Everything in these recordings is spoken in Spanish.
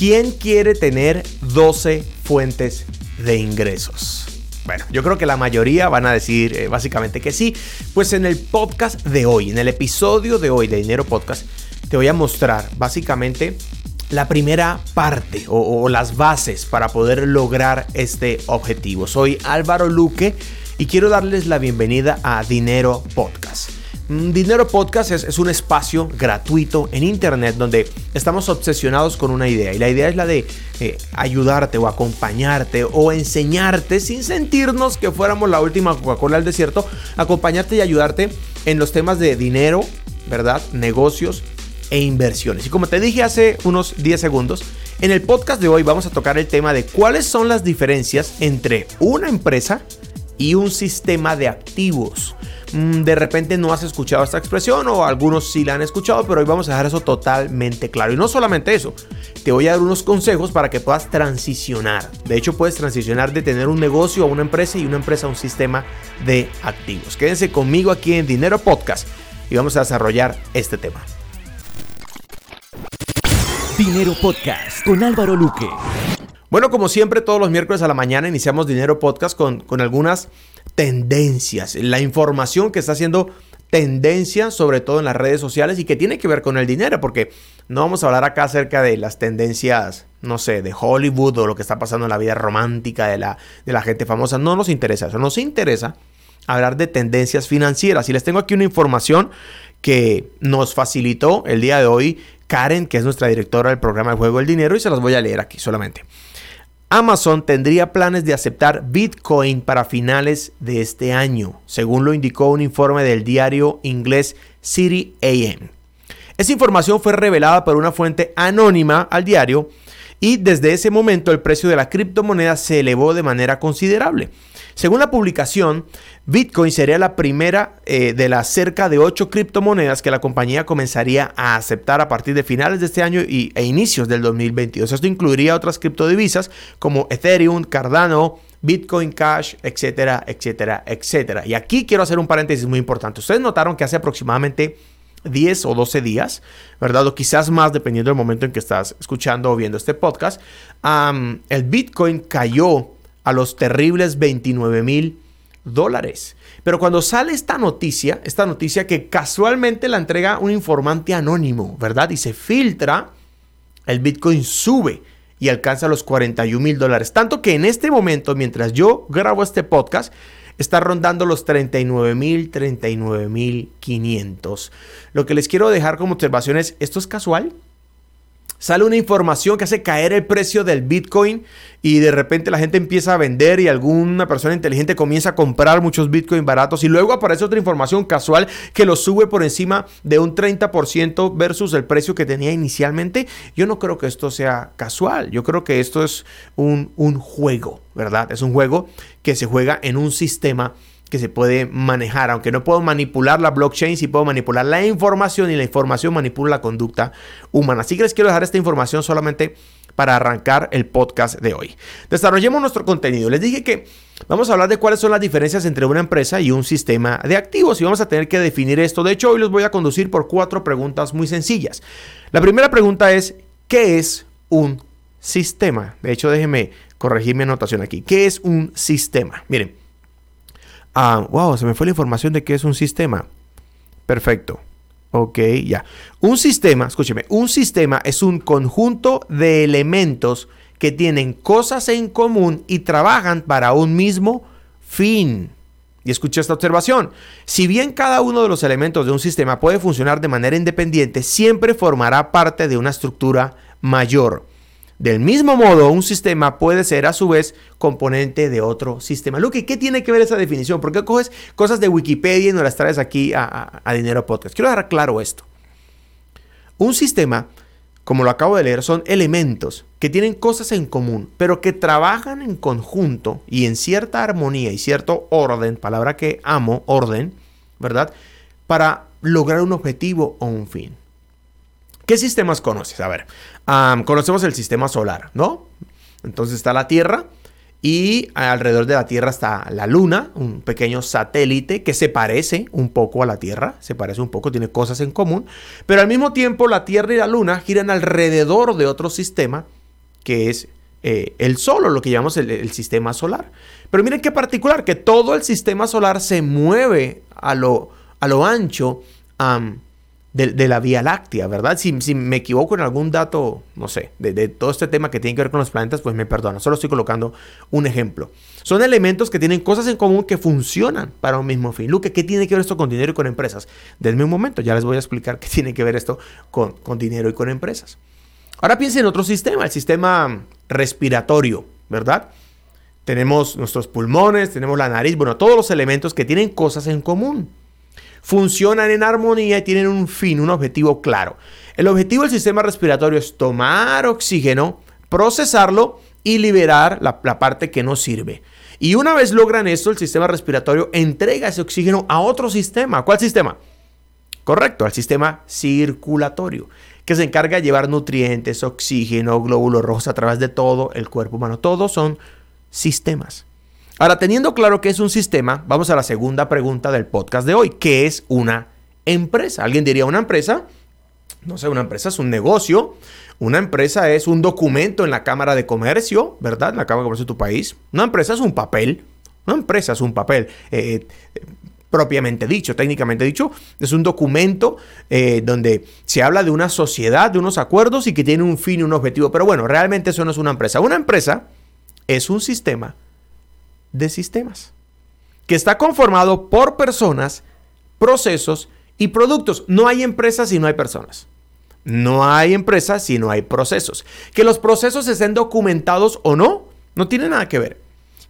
¿Quién quiere tener 12 fuentes de ingresos? Bueno, yo creo que la mayoría van a decir eh, básicamente que sí. Pues en el podcast de hoy, en el episodio de hoy de Dinero Podcast, te voy a mostrar básicamente la primera parte o, o las bases para poder lograr este objetivo. Soy Álvaro Luque y quiero darles la bienvenida a Dinero Podcast. Mm, Dinero Podcast es, un espacio gratuito en internet donde estamos obsesionados con una idea y la idea es la de eh, ayudarte o acompañarte o enseñarte sin sentirnos que fuéramos la última Coca-Cola del desierto, acompañarte y ayudarte en los temas de dinero, ¿verdad? Negocios e inversiones. Y como te dije hace unos 10 segundos, en el podcast de hoy vamos a tocar el tema de cuáles son las diferencias entre una empresa y un sistema de activos. Mm, de repente no has escuchado esta expresión o algunos sí la han escuchado, pero hoy vamos a dejar eso totalmente claro. Y no solamente eso, te voy a dar unos consejos para que puedas transicionar. De hecho, puedes transicionar de tener un negocio a una empresa y una empresa a un sistema de activos. Quédense conmigo aquí en Dinero Podcast y vamos a desarrollar este tema. Dinero Podcast con Álvaro Luque. Bueno, como siempre, todos los miércoles a la mañana iniciamos Dinero Podcast con, con algunas tendencias, la información que está haciendo tendencia, sobre todo en las redes sociales y que tiene que ver con el dinero, porque no vamos a hablar acá acerca de las tendencias, no sé, de Hollywood o lo que está pasando en la vida romántica de la, de la gente famosa, no nos interesa eso, nos interesa hablar de tendencias financieras. Y les tengo aquí una información que nos facilitó el día de hoy Karen, que es nuestra directora del programa de Juego del Dinero y se las voy a leer aquí solamente. Amazon tendría planes de aceptar Bitcoin para finales de este año, según lo indicó un informe del diario inglés City AM. Esa información fue revelada por una fuente anónima al diario y desde ese momento el precio de la criptomoneda se elevó de manera considerable. Según la publicación, Bitcoin sería la primera eh, de las cerca de 8 criptomonedas que la compañía comenzaría a aceptar a partir de finales de este año y, e inicios del 2022. Esto incluiría otras criptodivisas como Ethereum, Cardano, Bitcoin Cash, etcétera, etcétera, etcétera. Y aquí quiero hacer un paréntesis muy importante. Ustedes notaron que hace aproximadamente 10 o 12 días, ¿verdad? O quizás más dependiendo del momento en que estás escuchando o viendo este podcast, el Bitcoin cayó a los terribles 29 mil dólares. Pero cuando sale esta noticia, esta noticia que casualmente la entrega un informante anónimo, ¿verdad? Y se filtra, el Bitcoin sube y alcanza los 41 mil dólares. Tanto que en este momento, mientras yo grabo este podcast, está rondando los 39 mil, 39 mil 500. Lo que les quiero dejar como observación es, ¿esto es casual? Sale una información que hace caer el precio del Bitcoin y de repente la gente empieza a vender y alguna persona inteligente comienza a comprar muchos Bitcoin baratos y luego aparece otra información casual que lo sube por encima de un 30% versus el precio que tenía inicialmente. Yo no creo que esto sea casual, yo creo que esto es un, un juego, ¿verdad? Es un juego que se juega en un sistema que se puede manejar. Aunque no puedo manipular la blockchain, sí puedo manipular la información y la información manipula la conducta humana. Así que les quiero dejar esta información solamente para arrancar el podcast de hoy. Desarrollemos nuestro contenido. Les dije que vamos a hablar de cuáles son las diferencias entre una empresa y un sistema de activos y vamos a tener que definir esto. De hecho, hoy los voy a conducir por cuatro preguntas muy sencillas. La primera pregunta es, ¿qué es un sistema? De hecho, déjenme corregir mi anotación aquí. ¿Qué es un sistema? Miren, Ah, wow, se me fue la información de qué es un sistema. Perfecto. Ok, ya. Un sistema, escúcheme, un sistema es un conjunto de elementos que tienen cosas en común y trabajan para un mismo fin. Y escucha esta observación. Si bien cada uno de los elementos de un sistema puede funcionar de manera independiente, siempre formará parte de una estructura mayor. Del mismo modo, un sistema puede ser a su vez componente de otro sistema. Luke, ¿qué tiene que ver esa definición? ¿Por qué coges cosas de Wikipedia y no las traes aquí a, Dinero Podcast? Quiero dejar claro esto. Un sistema, como lo acabo de leer, son elementos que tienen cosas en común, pero que trabajan en conjunto y en cierta armonía y cierto orden, palabra que amo, orden, ¿verdad? Para lograr un objetivo o un fin. ¿Qué sistemas conoces? A ver, conocemos el sistema solar, ¿no? Entonces está la Tierra y alrededor de la Tierra está la Luna, un pequeño satélite que se parece un poco a la Tierra, se parece un poco, tiene cosas en común, pero al mismo tiempo la Tierra y la Luna giran alrededor de otro sistema que es eh, el sol, lo que llamamos el, sistema solar. Pero miren qué particular, que todo el sistema solar se mueve a lo, a lo ancho de, la Vía Láctea, ¿verdad? Si, me equivoco en algún dato, no sé, de, todo este tema que tiene que ver con los planetas, pues me perdona. Solo estoy colocando un ejemplo. Son elementos que tienen cosas en común que funcionan para un mismo fin. Luque, ¿qué tiene que ver esto con dinero y con empresas? Denme un momento, ya les voy a explicar qué tiene que ver esto con, con dinero y con empresas. Ahora piensen en otro sistema, el sistema respiratorio, ¿verdad? Tenemos nuestros pulmones, tenemos la nariz, bueno, todos los elementos que tienen cosas en común funcionan en armonía y tienen un fin, un objetivo claro. El objetivo del sistema respiratorio es tomar oxígeno, procesarlo y liberar la, parte que no sirve. Y una vez logran esto, el sistema respiratorio entrega ese oxígeno a otro sistema. ¿Cuál sistema? Correcto, al sistema circulatorio, que se encarga de llevar nutrientes, oxígeno, glóbulos rojos a través de todo el cuerpo humano. Todos son sistemas. Ahora, teniendo claro que es un sistema, vamos a la segunda pregunta del podcast de hoy. ¿Qué es una empresa? Alguien diría una empresa. No sé, una empresa es un negocio. Una empresa es un documento en la Cámara de Comercio, ¿verdad? En la Cámara de Comercio de tu país. Una empresa es un papel. Una empresa es un papel. Eh, eh, propiamente dicho, técnicamente dicho, es un documento eh, donde se habla de una sociedad, de unos acuerdos y que tiene un fin y un objetivo. Pero bueno, realmente eso no es una empresa. Una empresa es un sistema de sistemas, que está conformado por personas, procesos y productos. No hay empresas si no hay personas. No hay empresas si no hay procesos. Que los procesos estén documentados o no, no tiene nada que ver.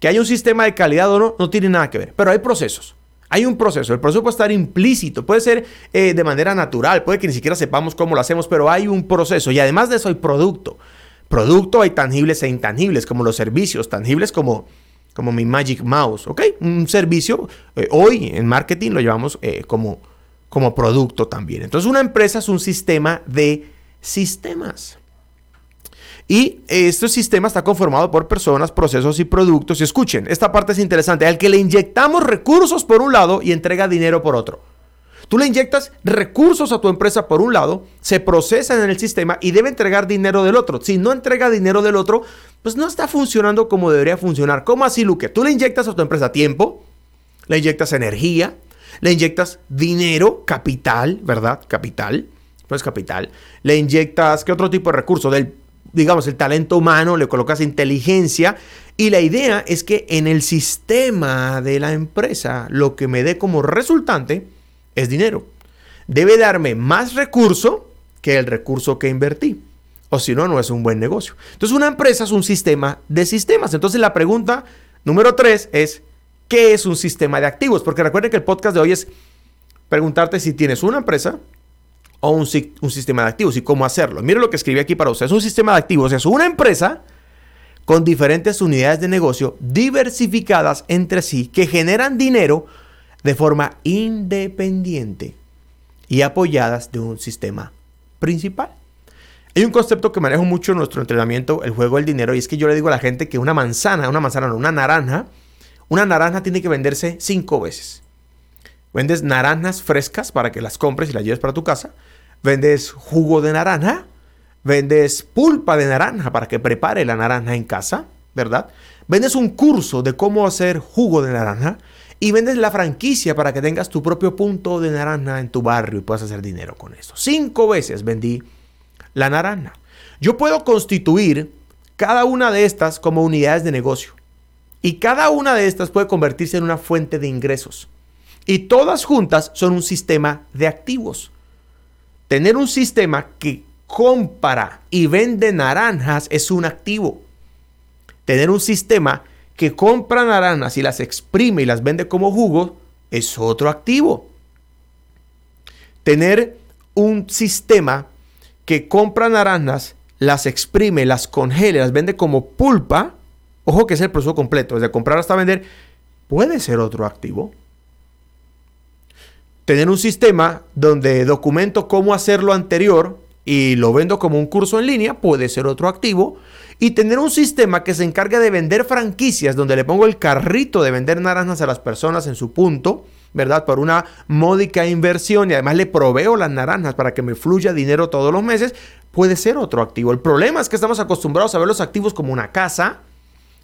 Que haya un sistema de calidad o no, no tiene nada que ver. Pero hay procesos. Hay un proceso. El proceso puede estar implícito, puede ser eh, de manera natural, puede que ni siquiera sepamos cómo lo hacemos, pero hay un proceso. Y además de eso hay producto. Producto hay tangibles e intangibles, como los servicios, tangibles como como mi Magic Mouse, ¿ok? Un servicio, eh, hoy en marketing lo llevamos eh, como, como producto también. Entonces una empresa es un sistema de sistemas. Y este sistema está conformado por personas, procesos y productos. Y escuchen, esta parte es interesante. Al que le inyectamos recursos por un lado y entrega dinero por otro. Tú le inyectas recursos a tu empresa por un lado, se procesan en el sistema y debe entregar dinero del otro. Si no entrega dinero del otro, pues no está funcionando como debería funcionar. ¿Cómo así, Luque? Tú le inyectas a tu empresa tiempo, le inyectas energía, le inyectas dinero, capital, ¿verdad? Capital, pues capital. Le inyectas, ¿qué otro tipo de recurso? Del, digamos, el talento humano, le colocas inteligencia. Y la idea es que en el sistema de la empresa, lo que me dé como resultante, es dinero. Debe darme más recurso que el recurso que invertí. O si no, no es un buen negocio. Entonces una empresa es un sistema de sistemas. Entonces la pregunta número tres es, ¿qué es un sistema de activos? Porque recuerden que el podcast de hoy es preguntarte si tienes una empresa o un, un sistema de activos y cómo hacerlo. Mire lo que escribí aquí para ustedes. Un sistema de activos es una empresa con diferentes unidades de negocio diversificadas entre sí que generan dinero de forma independiente y apoyadas de un sistema principal. Hay un concepto que manejo mucho en nuestro entrenamiento, el juego del dinero, y es que yo le digo a la gente que una manzana, una manzana no, una naranja, una naranja tiene que venderse cinco veces. Vendes naranjas frescas para que las compres y las lleves para tu casa. Vendes jugo de naranja. Vendes pulpa de naranja para que prepare la naranja en casa, ¿verdad? Vendes un curso de cómo hacer jugo de naranja y vendes la franquicia para que tengas tu propio punto de naranja en tu barrio y puedas hacer dinero con eso. Cinco veces vendí la naranja. Yo puedo constituir cada una de estas como unidades de negocio. Y cada una de estas puede convertirse en una fuente de ingresos. Y todas juntas son un sistema de activos. Tener un sistema que compra y vende naranjas es un activo. Tener un sistema que compra naranjas y las exprime y las vende como jugo es otro activo. Tener un sistema que compra naranjas, las exprime, las congela, las vende como pulpa, ojo que es el proceso completo, desde comprar hasta vender, puede ser otro activo. Tener un sistema donde documento cómo hacer lo anterior y lo vendo como un curso en línea puede ser otro activo. Y tener un sistema que se encargue de vender franquicias donde le pongo el carrito de vender naranjas a las personas en su punto, ¿verdad? Por una módica inversión y además le proveo las naranjas para que me fluya dinero todos los meses, puede ser otro activo. El problema es que estamos acostumbrados a ver los activos como una casa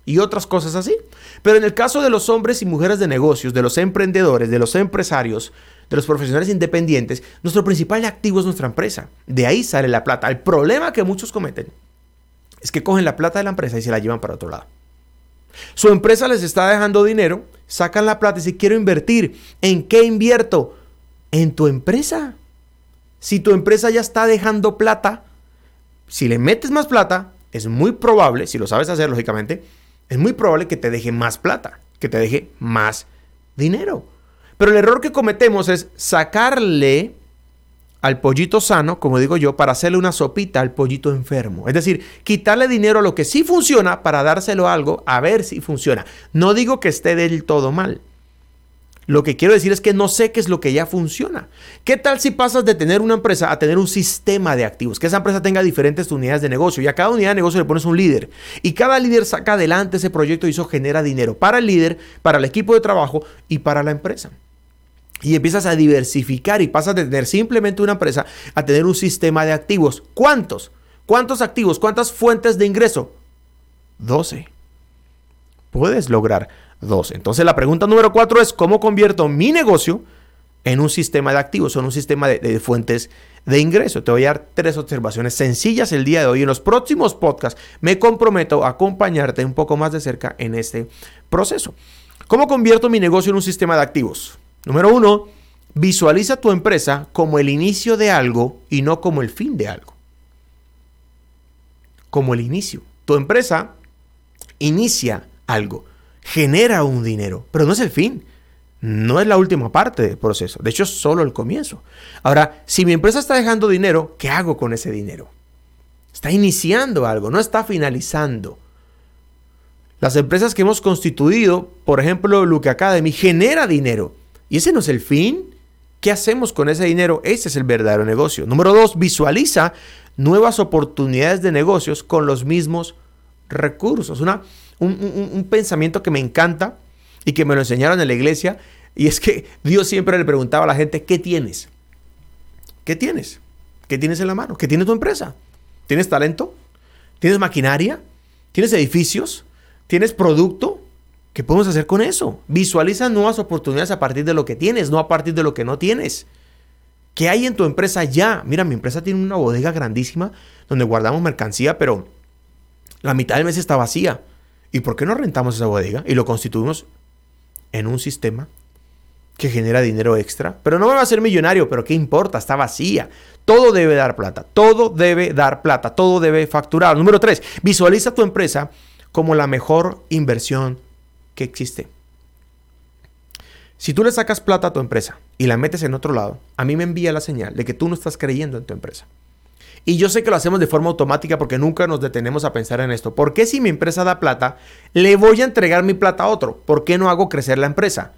y otras cosas así. Pero en el caso de los hombres y mujeres de negocios, de los emprendedores, de los empresarios, de los profesionales independientes, nuestro principal activo es nuestra empresa. De ahí sale la plata. El problema que muchos cometen es que cogen la plata de la empresa y se la llevan para otro lado. Su empresa les está dejando dinero, sacan la plata y si quiero invertir, ¿en qué invierto? En tu empresa. Si tu empresa ya está dejando plata, si le metes más plata, es muy probable, si lo sabes hacer lógicamente, es muy probable que te deje más plata, que te deje más dinero. Pero el error que cometemos es sacarle al pollito sano, como digo yo, para hacerle una sopita al pollito enfermo. Es decir, quitarle dinero a lo que sí funciona para dárselo a algo a ver si funciona. No digo que esté del todo mal. Lo que quiero decir es que no sé qué es lo que ya funciona. ¿Qué tal si pasas de tener una empresa a tener un sistema de activos? Que esa empresa tenga diferentes unidades de negocio y a cada unidad de negocio le pones un líder. Y cada líder saca adelante ese proyecto y eso genera dinero para el líder, para el equipo de trabajo y para la empresa. Y empiezas a diversificar y pasas de tener simplemente una empresa a tener un sistema de activos. ¿Cuántos? ¿Cuántos activos? ¿Cuántas fuentes de ingreso? 12. Puedes lograr 12. Entonces la pregunta número 4 es ¿cómo convierto mi negocio en un sistema de activos en un sistema de, de, fuentes de ingreso? Te voy a dar tres observaciones sencillas el día de hoy. En los próximos podcasts me comprometo a acompañarte un poco más de cerca en este proceso. ¿Cómo convierto mi negocio en un sistema de activos? Número uno, visualiza tu empresa como el inicio de algo y no como el fin de algo. Como el inicio. Tu empresa inicia algo, genera un dinero, pero no es el fin. No es la última parte del proceso. De hecho, es solo el comienzo. Ahora, si mi empresa está dejando dinero, ¿qué hago con ese dinero? Está iniciando algo, no está finalizando. Las empresas que hemos constituido, por ejemplo, Luke Academy, genera dinero y ese no es el fin. ¿Qué hacemos con ese dinero? Ese es el verdadero negocio. Número dos, visualiza nuevas oportunidades de negocios con los mismos recursos. Una, un, un pensamiento que me encanta y que me lo enseñaron en la iglesia. Y es que Dios siempre le preguntaba a la gente, ¿qué tienes? ¿Qué tienes? ¿Qué tienes en la mano? ¿Qué tiene tu empresa? ¿Tienes talento? ¿Tienes maquinaria? ¿Tienes edificios? ¿Tienes producto? ¿Qué podemos hacer con eso? Visualiza nuevas oportunidades a partir de lo que tienes, no a partir de lo que no tienes. ¿Qué hay en tu empresa ya? Mira, mi empresa tiene una bodega grandísima donde guardamos mercancía, pero la mitad del mes está vacía. ¿Y por qué no rentamos esa bodega y lo constituimos en un sistema que genera dinero extra? Pero no me va a ser millonario, pero ¿qué importa? Está vacía. Todo debe dar plata, todo debe dar plata, todo debe facturar. Número tres, visualiza tu empresa como la mejor inversión que existe. Si tú le sacas plata a tu empresa y la metes en otro lado, a mí me envía la señal de que tú no estás creyendo en tu empresa. Y yo sé que lo hacemos de forma automática porque nunca nos detenemos a pensar en esto. ¿Por qué si mi empresa da plata, le voy a entregar mi plata a otro? ¿Por qué no hago crecer la empresa?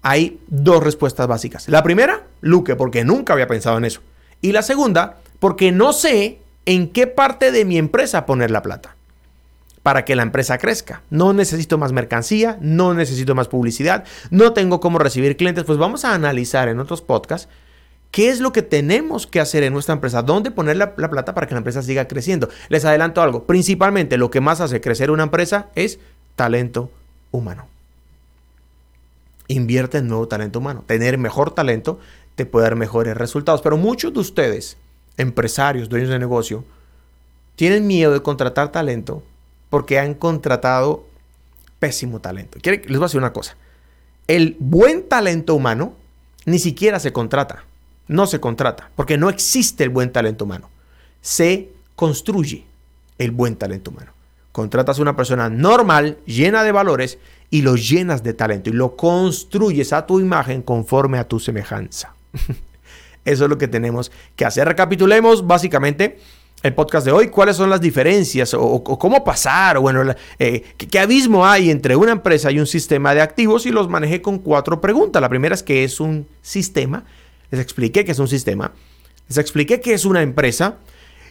Hay dos respuestas básicas. La primera, Luque, porque nunca había pensado en eso. Y la segunda, porque no sé en qué parte de mi empresa poner la plata para que la empresa crezca. No necesito más mercancía, no necesito más publicidad, no tengo cómo recibir clientes. Pues vamos a analizar en otros podcasts qué es lo que tenemos que hacer en nuestra empresa, dónde poner la, la, plata para que la empresa siga creciendo. Les adelanto algo, principalmente lo que más hace crecer una empresa es talento humano. Invierte en nuevo talento humano. Tener mejor talento te puede dar mejores resultados. Pero muchos de ustedes, empresarios, dueños de negocio, tienen miedo de contratar talento porque han contratado pésimo talento. Les voy a decir una cosa. El buen talento humano ni siquiera se contrata. No se contrata, porque no existe el buen talento humano. Se construye el buen talento humano. Contratas a una persona normal, llena de valores, y lo llenas de talento y lo construyes a tu imagen conforme a tu semejanza. Eso es lo que tenemos que hacer. Recapitulemos básicamente el podcast de hoy, cuáles son las diferencias o, cómo pasar, o bueno, eh, ¿qué, abismo hay entre una empresa y un sistema de activos y los manejé con cuatro preguntas. La primera es qué es un sistema, les expliqué qué es un sistema, les expliqué qué es una empresa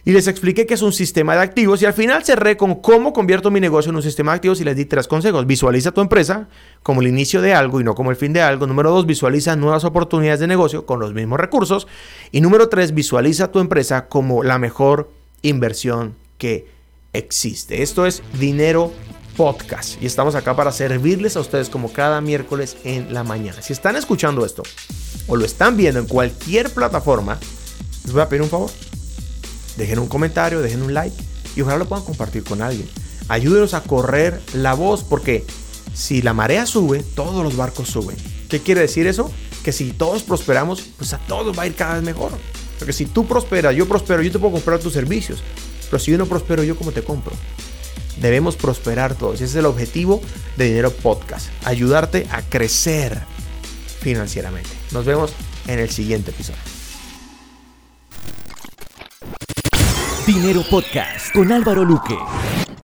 y les expliqué que es un sistema de activos y al final cerré con cómo convierto mi negocio en un sistema de activos y les di tres consejos. Visualiza tu empresa como el inicio de algo y no como el fin de algo. Número dos, visualiza nuevas oportunidades de negocio con los mismos recursos. Y número tres, visualiza tu empresa como la mejor inversión que existe. Esto es dinero podcast y estamos acá para servirles a ustedes como cada miércoles en la mañana. Si están escuchando esto o lo están viendo en cualquier plataforma, les voy a pedir un favor Dejen un comentario, dejen un like y ojalá lo puedan compartir con alguien. Ayúdenos a correr la voz porque si la marea sube, todos los barcos suben. ¿Qué quiere decir eso? Que si todos prosperamos, pues a todos va a ir cada vez mejor. Porque si tú prosperas, yo prospero, yo te puedo comprar tus servicios. Pero si yo no prospero, ¿yo cómo te compro? Debemos prosperar todos. Ese es el objetivo de Dinero Podcast. Ayudarte a crecer financieramente. Nos vemos en el siguiente episodio. Dinero Podcast con Álvaro Luque.